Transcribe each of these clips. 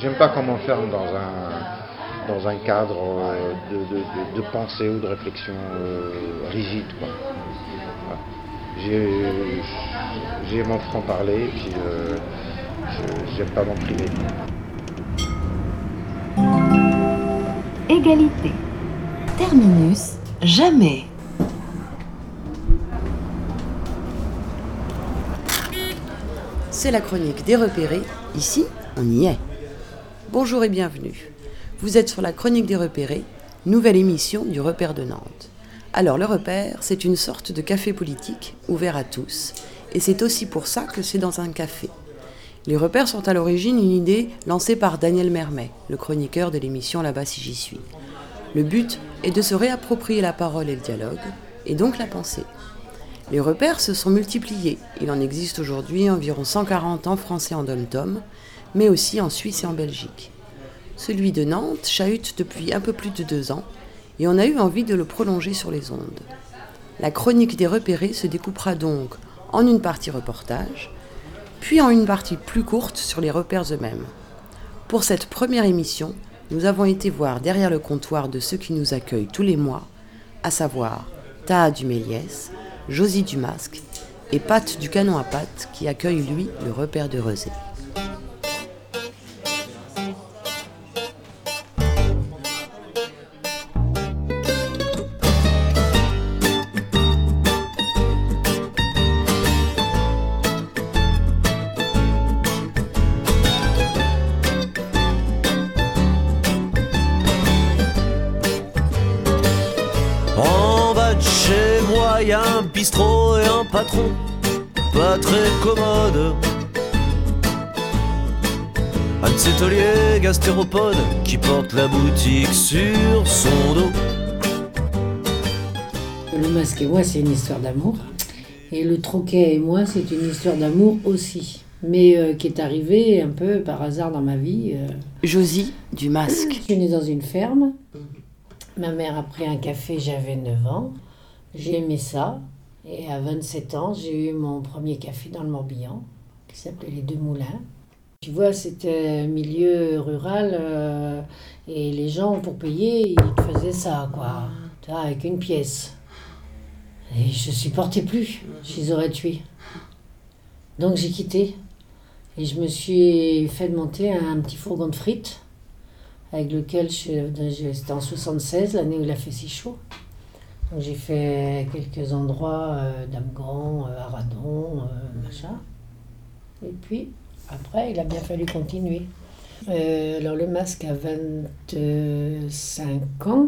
J'aime pas qu'on m'enferme dans un, dans un cadre euh, de, de, pensée ou de réflexion euh, rigide. J'ai mon franc-parler, puis euh, j'aime pas m'en priver. Égalité. Terminus, jamais. C'est la chronique des repérés. Ici, on y est. Bonjour et bienvenue. Vous êtes sur la Chronique des repérés, nouvelle émission du Repère de Nantes. Alors le repère, c'est une sorte de café politique ouvert à tous, et c'est aussi pour ça que c'est dans un café. Les repères sont à l'origine une idée lancée par Daniel Mermet, le chroniqueur de l'émission Là-bas si j'y suis. Le but est de se réapproprier la parole et le dialogue, et donc la pensée. Les repères se sont multipliés. Il en existe aujourd'hui environ 140 en France et en dom-tom, mais aussi en Suisse et en Belgique. Celui de Nantes chahute depuis un peu plus de deux ans et on a eu envie de le prolonger sur les ondes. La chronique des repérés se découpera donc en une partie reportage, puis en une partie plus courte sur les repères eux-mêmes. Pour cette première émission, nous avons été voir derrière le comptoir de ceux qui nous accueillent tous les mois, à savoir Taha Duméliès, Josie Dumasque et Pat du Canon à Pat qui accueille lui le repère de Rezé. Bistrot et un patron pas très commode. Un de gastéropode qui porte la boutique sur son dos. Le masque et moi, c'est une histoire d'amour. Et le troquet et moi, c'est une histoire d'amour aussi. Mais euh, qui est arrivée un peu par hasard dans ma vie. Euh. Josie, du masque. Je suis née dans une ferme. Ma mère a pris un café, j'avais 9 ans. J'ai aimé ça. Et à 27 ans, j'ai eu mon premier café dans le Morbihan, qui s'appelait Les Deux Moulins. Tu vois, c'était un milieu rural euh, et les gens, pour payer, ils faisaient ça, quoi. Tu vois, avec une pièce. Et je supportais plus, je les aurais tués. Donc j'ai quitté. Et je me suis fait monter un petit fourgon de frites avec lequel je, c'était en 76, l'année où il a fait si chaud. J'ai fait quelques endroits, euh, Damgan, euh, Aradon, euh, machin. Et puis, après, il a bien fallu continuer. Euh, alors, le masque a 25 ans.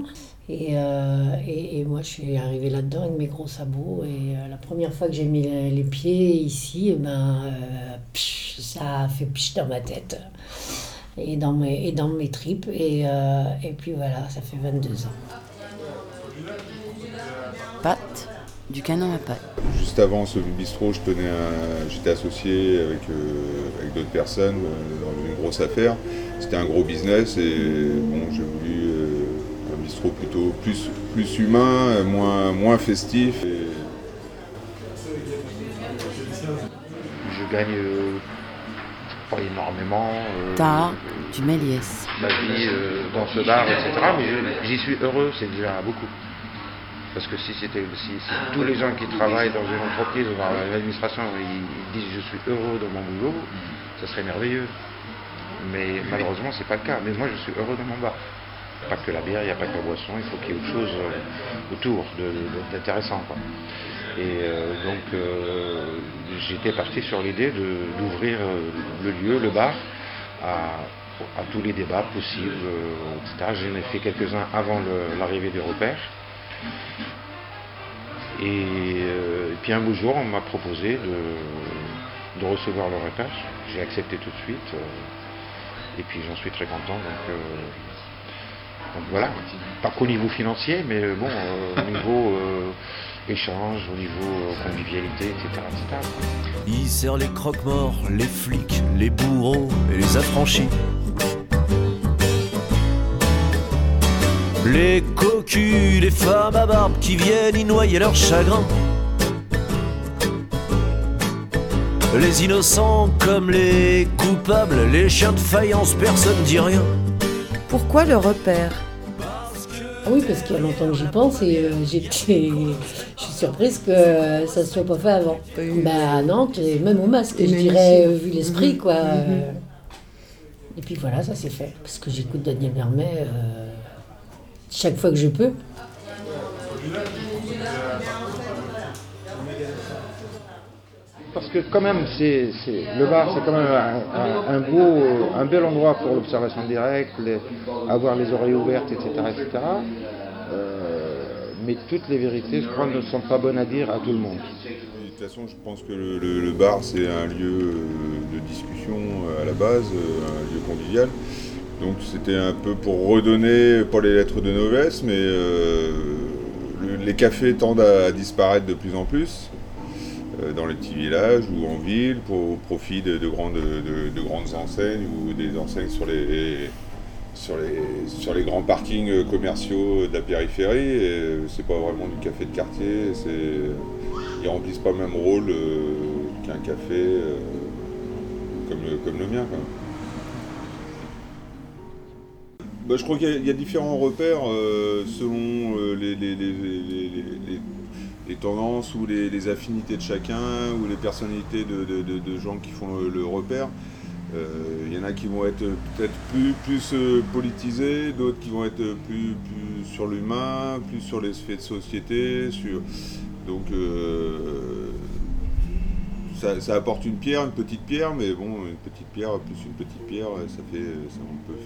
Et, et, moi, je suis arrivée là-dedans avec mes gros sabots. Et la première fois que j'ai mis les, pieds ici, eh ben, ça a fait pich dans ma tête et dans mes, et dans mes tripes. Et, et puis voilà, ça fait 22 ans. Du canon à pâte. Juste avant ce bistrot, je tenais j'étais associé avec, euh, avec d'autres personnes euh, dans une grosse affaire. C'était un gros business et bon, j'ai voulu euh, un bistrot plutôt plus, plus humain, moins, moins festif. Je gagne pas énormément. T'as du Méliès. Ma vie dans ce bar, etc. Mais j'y suis heureux, c'est déjà beaucoup. Parce que si c'était si, tous les gens qui travaillent dans une entreprise ou dans l'administration ils, disent je suis heureux dans mon boulot, ça serait merveilleux. Mais malheureusement c'est pas le cas. Mais moi je suis heureux dans mon bar. Pas que la bière, il n'y a pas que la boisson, il faut qu'il y ait autre chose euh, autour d'intéressant. Et euh, donc euh, j'étais parti sur l'idée d'ouvrir le lieu, le bar, à, tous les débats possibles, etc. J'en ai fait quelques-uns avant l'arrivée des repères. Euh, et, puis un beau jour, on m'a proposé de, recevoir le repère. J'ai accepté tout de suite. Euh, et puis j'en suis très content. Donc, euh, voilà, pas qu'au niveau financier, mais bon, au niveau échange, au niveau convivialité, etc., etc. Il sert les croque-morts, les flics, les bourreaux et les affranchis. Les cocus, les femmes à barbe qui viennent y noyer leur chagrin. Les innocents comme les coupables, les chiens de faïence, personne dit rien. Pourquoi le repère? Ah oui, parce qu'il y a longtemps que j'y pense et euh, j'étais, je suis surprise que euh, ça ne soit pas fait avant. Bah à Nantes, et même au masque, Et je dirais, ici. euh, vu l'esprit, Mhm. quoi. Mhm. Et puis voilà, ça s'est fait. Parce que j'écoute Daniel Vermet euh, chaque fois que je peux. Parce que quand même, c'est, le bar, c'est quand même un, un- un beau, un bel endroit pour l'observation directe, les- avoir les oreilles ouvertes, etc. etc. Euh, mais toutes les vérités, je crois, ne sont pas bonnes à dire à tout le monde. De toute façon, je pense que le, le- le bar, c'est un lieu euh, de discussion euh, à la base, un lieu convivial. Donc c'était un peu pour redonner, pas les lettres de noblesse, mais euh, le- les cafés tendent à disparaître de plus en plus euh, dans les petits villages ou en ville pour, au profit de, de grandes, de, de grandes enseignes ou des enseignes sur les, sur les, sur les grands parkings commerciaux de la périphérie. Et euh, c'est pas vraiment du café de quartier, c'est, ils remplissent pas le même rôle qu'un café comme, le, comme le mien. Bah, je crois qu'il y a- différents repères euh, selon euh, les, les- les- les- tendances ou les, affinités de chacun ou les personnalités de, de- de- gens qui font le, repère. Euh, Il y en a qui vont être peut-être plus, plus politisés, d'autres qui vont être plus, plus sur l'humain, plus sur les faits de société. Sur... Donc ça, ça apporte une pierre, une petite pierre, mais bon, une petite pierre plus une petite pierre, ça fait, ça, on peut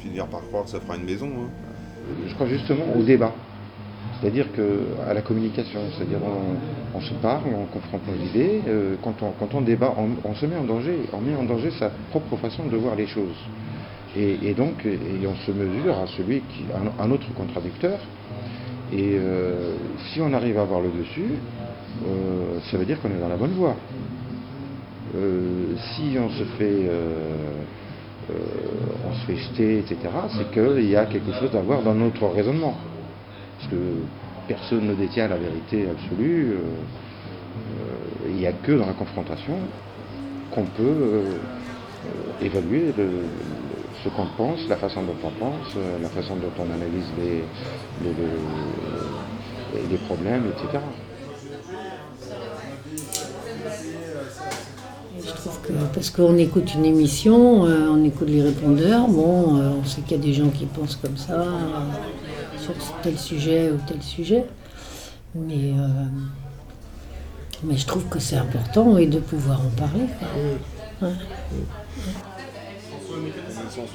finir par croire que ça fera une maison. hein. Je crois justement au débat. C'est-à-dire que à la communication, c'est-à-dire on, se parle, on confronte nos idées. euh, quand, on, quand on débat, on, se met en danger, on met en danger sa propre façon de voir les choses. Et, donc, et on se mesure à celui qui, un, un autre contradicteur. Et euh, si on arrive à avoir le dessus, euh, ça veut dire qu'on est dans la bonne voie. Si on se fait, euh, on se fait jeter, etc., c'est qu'il y a quelque chose à voir dans notre raisonnement. Parce que personne ne détient la vérité absolue. euh, euh, Il n'y a que dans la confrontation qu'on peut euh, euh, évaluer ce qu'on pense, la façon dont on pense, euh, la façon dont on analyse les problèmes, etc. Et je trouve que parce qu'on écoute une émission, euh, on écoute les répondeurs, bon, euh, on sait qu'il y a des gens qui pensent comme ça euh, sur tel sujet ou tel sujet, mais euh, mais je trouve que c'est important et de pouvoir en parler. quoi. Ouais.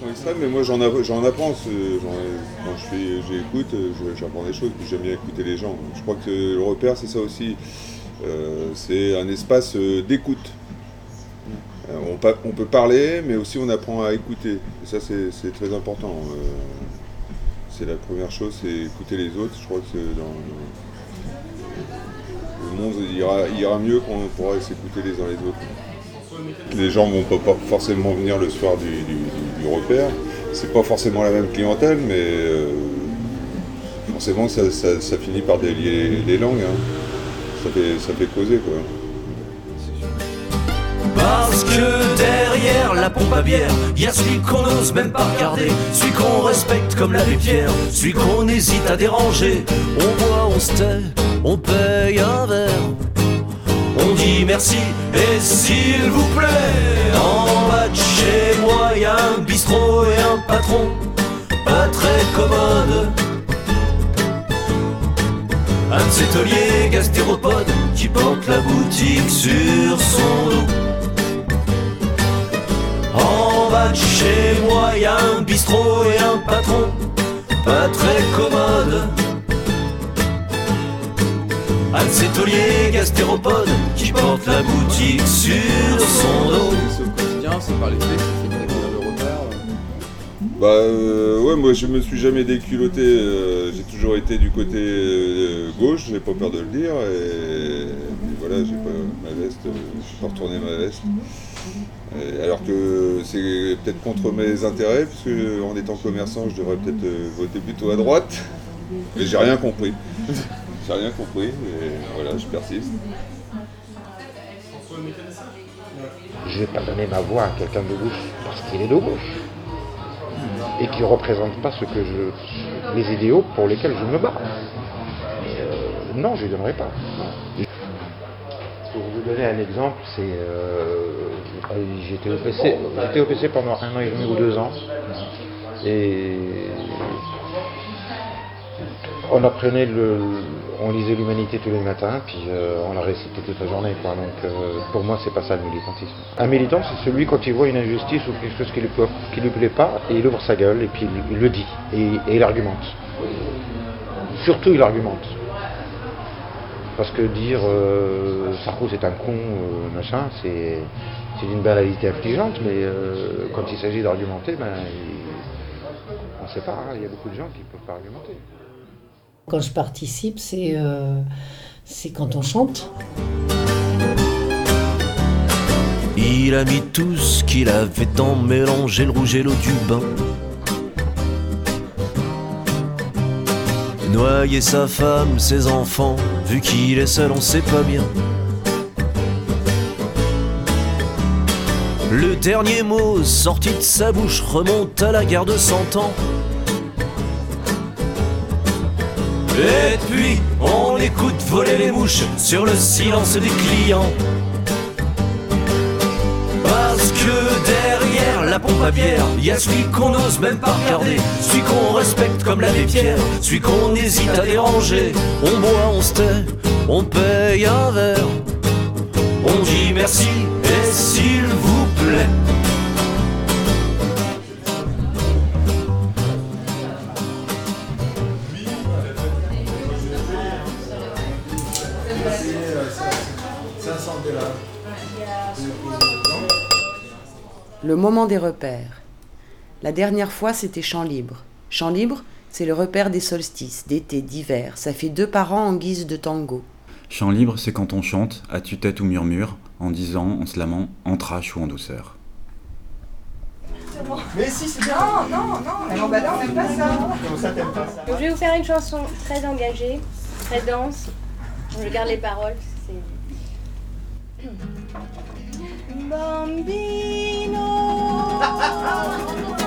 Extrêmes, mais moi j'en app- j'en apprends. Quand j'écoute, j'apprends des choses, puis j'aime bien écouter les gens. Je crois que le repère, c'est ça aussi. Euh, c'est un espace d'écoute. Euh, on, peut parler, mais aussi on apprend à écouter. Ça, c'est très important. Euh, c'est la première chose, c'est écouter les autres. Je crois que dans le monde ira, mieux quand on pourra s'écouter les uns les autres. Les gens vont pas, forcément venir le soir du, du- repère. C'est pas forcément la même clientèle, mais euh, forcément ça, finit par délier les langues. hein. Ça, fait, ça fait causer quoi. Parce que derrière la pompe à bière, y a celui qu'on n'ose même pas regarder, celui qu'on respecte comme l'abbé Pierre, celui qu'on hésite à déranger. On boit, on se tait, on paye un verre. On dit merci et s'il vous plaît, en bas de chez moi y a un bistrot et un patron, pas très commode. Un de ces tauliers gastéropodes qui porte la boutique sur son dos. Chez moi y a un bistrot et un patron pas très commode. Un de ces tauliers gastéropodes qui porte la boutique sur son dos. C'est au quotidien, c'est par les faits fais découvrir le repère. Bah euh, ouais, moi je me suis jamais déculotté. euh, j'ai toujours été du côté euh, gauche, j'ai pas peur de le dire. Et, puis voilà, j'ai pas ma veste, euh, j'ai pas retourné ma veste. Et alors que c'est peut-être contre mes intérêts, puisque en étant commerçant, je devrais peut-être euh, voter plutôt à droite. Mais j'ai rien compris. j'ai rien compris, et voilà, je persiste. Je ne vais pas donner ma voix à quelqu'un de gauche parce qu'il est de gauche et qui ne représente pas ce que je, les idéaux pour lesquels je me bats. Euh, non, je ne donnerai pas. Vous donner un exemple, c'est euh, j'étais au PC, j'étais au PC pendant un an et demi ou deux ans et on apprenait le, on lisait l'humanité tous les matins, puis euh, on la récitait toute la journée. Quoi. Donc euh, pour moi, c'est pas ça le militantisme. Un militant, c'est celui quand il voit une injustice ou quelque chose qui lui, qui lui plaît pas, et il ouvre sa gueule et puis il, il le dit et, et il argumente. Surtout, il argumente. Parce que dire euh, Sarko c'est un con, euh, machin, c'est c'est d'une banalité affligeante, mais euh, quand il s'agit d'argumenter, ben, il- on ne sait pas, hein, il y a beaucoup de gens qui ne peuvent pas argumenter. Quand je participe, c'est euh, c'est quand on chante. Il a mis tout ce qu'il avait tant mélangé le rouge et l'eau du bain. Noyer sa femme, ses enfants, vu qu'il est seul, on sait pas bien. Le dernier mot sorti de sa bouche remonte à la guerre de cent ans. Et puis, on écoute voler les mouches sur le silence des clients. Derrière la pompe à bière, y a celui qu'on n'ose même pas regarder, celui qu'on respecte comme l'abbé Pierre, celui qu'on hésite à déranger. On boit, on se tait, on paye un verre, on dit merci et s'il vous plaît. Le moment des repères. La dernière fois, c'était Champ Libre. Champ Libre, c'est le repère des solstices, d'été, d'hiver. Ça fait deux par an en guise de tango. Chant libre, c'est quand on chante, à tue-tête ou murmure, en disant, en slamant, en trash ou en douceur. Mais si, c'est bien. Non, non, non. Non, bah non, on n'aime pas ça. Comment ça, t'aimes pas ça Donc, je vais vous faire une chanson très engagée, très dense. Je garde les paroles. C'est... Bambino,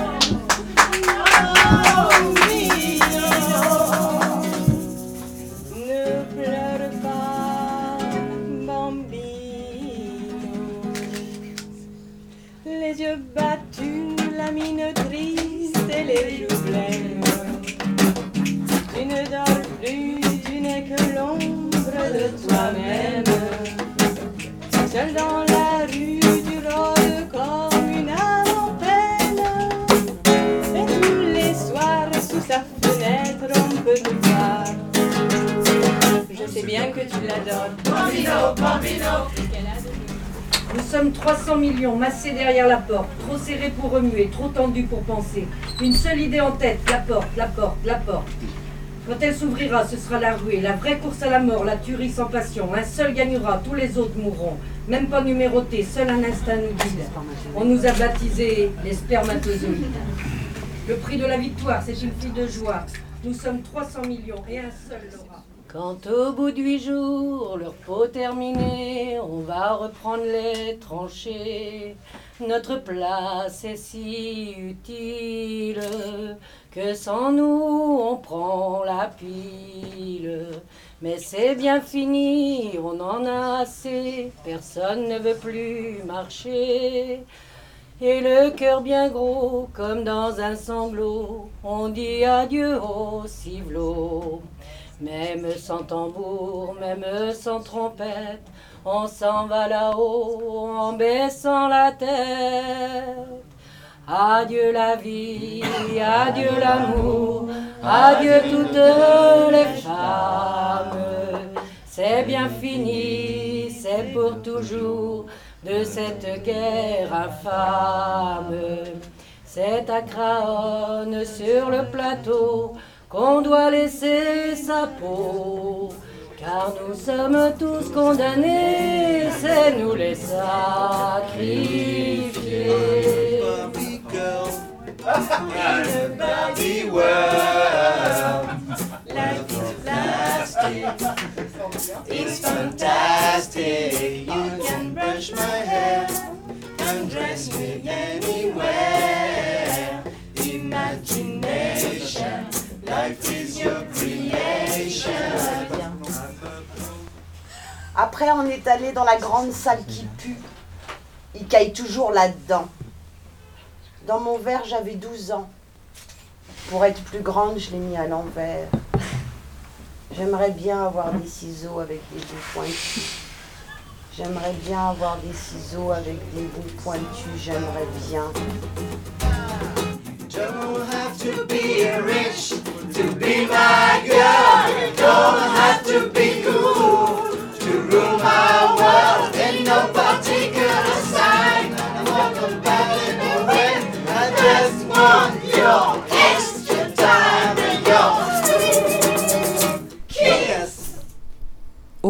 300 millions massés derrière la porte, trop serrés pour remuer, trop tendus pour penser. Une seule idée en tête, la porte, la porte, la porte. Quand elle s'ouvrira, ce sera la ruée, la vraie course à la mort, la tuerie sans passion. Un seul gagnera, tous les autres mourront. Même pas numérotés, seul un instinct nous guide. On nous a baptisés les spermatozoïdes. Le prix de la victoire, c'est une fille de joie. Nous sommes 300 millions et un seul. Quand au bout de huit jours, le repos terminé, on va reprendre les tranchées. Notre place est si utile que sans nous on prend la pile. Mais c'est bien fini, on en a assez, personne ne veut plus marcher. Et le cœur bien gros, comme dans un sanglot, on dit adieu au civelot. Même sans tambour, même sans trompette, on s'en va là-haut en baissant la tête. Adieu la vie, adieu l'amour, adieu toutes les femmes. C'est bien fini, c'est pour toujours de cette guerre infâme. C'est à sur le plateau qu'on doit laisser sa peau. Car nous sommes tous condamnés, c'est nous les sacrifiés. Life is plastic. It's fantastic. You can brush my hair. dress me anywhere. Après, on est allé dans la grande salle qui pue. Il caille toujours là-dedans. Dans mon verre, j'avais 12 ans. Pour être plus grande, je l'ai mis à l'envers. J'aimerais bien avoir des ciseaux avec des bouts pointus. J'aimerais bien avoir des ciseaux avec des bouts pointus. J'aimerais bien. Don't have to be rich to be my girl. Don't have to be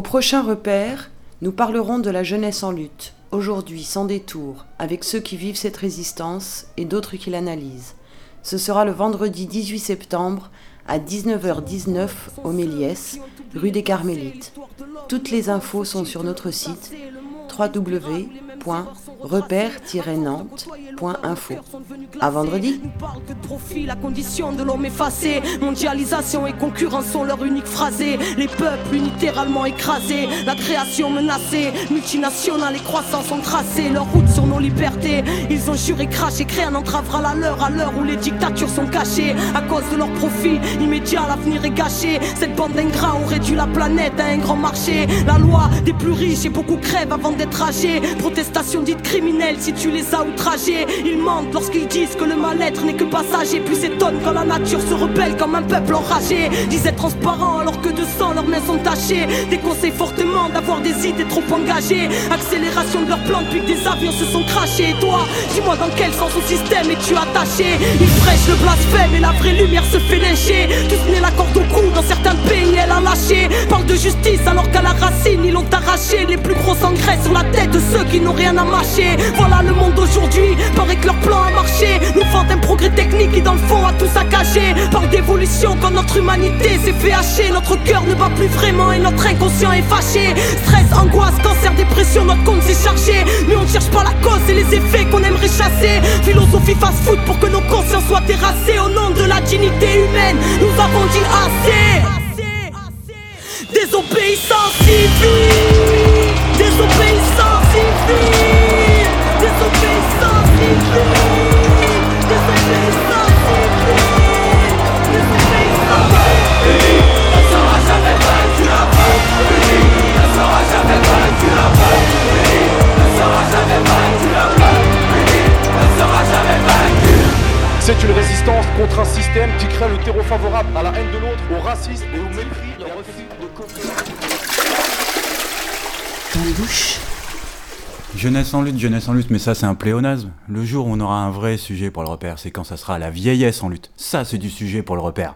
prochain repère, nous parlerons de la jeunesse en lutte, aujourd'hui sans détour, avec ceux qui vivent cette résistance et d'autres qui l'analysent. Ce sera le vendredi 18 septembre à 19h19 au Méliès, rue des Carmélites. Toutes les infos sont sur notre site www.repère-nantes.info. À vendredi. que de profit, la condition de l'homme effacée. Mondialisation et concurrence sont leur unique phrasé. Les peuples unitéralement écrasés, la création menacée. Multinationales et croissance ont tracé leur route sur nos libertés. Ils ont juré, craché, créé un entravera la leur à l'heure où les dictatures sont cachées. À cause de leur profit immédiat, l'avenir est gâché. Cette bande d'ingrats ont réduit la planète à un grand marché. La loi des plus riches et beaucoup crèvent avant d'être âgés. Protestation dite criminelle si tu les as outragés. Ils mentent lorsqu'ils disent que le mal-être n'est que passager. Puis s'étonnent quand la nature se rebelle comme un peuple enragé. Disent être transparent alors que de sang leurs mains sont tachées. Déconseillent fortement d'avoir des idées trop engagées. Accélération de leurs plans depuis que des avions se sont crachés. Et toi, dis-moi dans quel sens au système es-tu attaché? Ils prêchent le blasphème et la vraie lumière se fait lyncher. Tous nés la corde au cou dans certains pays, elle a lâché. Parle de justice alors qu'à la racine ils l'ont arraché. Les plus gros engraissent sur la tête de ceux qui n'ont rien à mâcher. Voilà le monde d'aujourd'hui, paraît que leur plan a marché. Nous vendent un progrès technique qui dans le fond a tout saccagé. Parle d'évolution quand notre humanité s'est fait hacher. Notre cœur ne bat plus vraiment et notre inconscient est fâché. Stress, angoisse, cancer, dépression, notre compte s'est chargé. Mais on ne cherche pas la cause et les effets qu'on aimerait chasser. Philosophie fast-food pour que nos consciences soient terrassées. Au nom de la dignité humaine, nous avons dit assez. Désobéissance civile Désobéissance Jeunesse en lutte, jeunesse en lutte, mais ça c'est un pléonasme. Le jour où on aura un vrai sujet pour le repère, c'est quand ça sera la vieillesse en lutte. Ça c'est du sujet pour le repère.